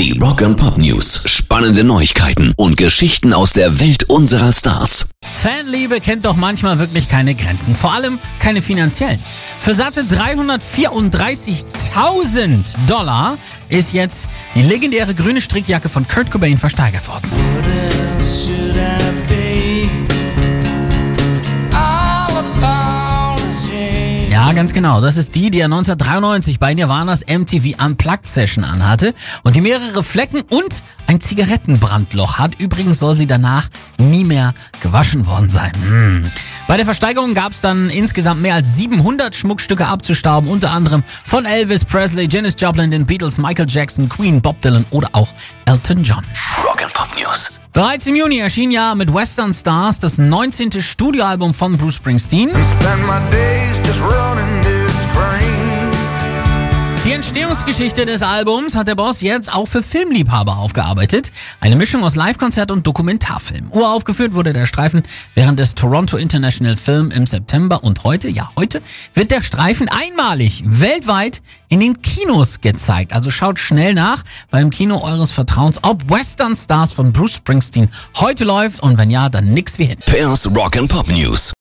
Die Rock and Pop News. Spannende Neuigkeiten und Geschichten aus der Welt unserer Stars. Fanliebe kennt doch manchmal wirklich keine Grenzen, vor allem keine finanziellen. Für satte 334.000 Dollar ist jetzt die legendäre grüne Strickjacke von Kurt Cobain versteigert worden. Ganz genau. Das ist die, die er 1993 bei Nirvanas MTV Unplugged Session anhatte und die mehrere Flecken und ein Zigarettenbrandloch hat. Übrigens soll sie danach nie mehr gewaschen worden sein. Hm. Bei der Versteigerung gab es dann insgesamt mehr als 700 Schmuckstücke abzustauben, unter anderem von Elvis Presley, Janis Joplin, den Beatles, Michael Jackson, Queen, Bob Dylan oder auch Elton John. Rock and Pop News. Bereits im Juni erschien ja mit Western Stars das 19. Studioalbum von Bruce Springsteen. Entstehungsgeschichte des Albums hat der Boss jetzt auch für Filmliebhaber aufgearbeitet. Eine Mischung aus Live-Konzert und Dokumentarfilm. Uraufgeführt wurde der Streifen während des Toronto International Film im September und heute, ja heute, wird der Streifen einmalig weltweit in den Kinos gezeigt. Also schaut schnell nach beim Kino eures Vertrauens, ob Western Stars von Bruce Springsteen heute läuft und wenn ja, dann nix wie hin. Pairs Rock and Pop News.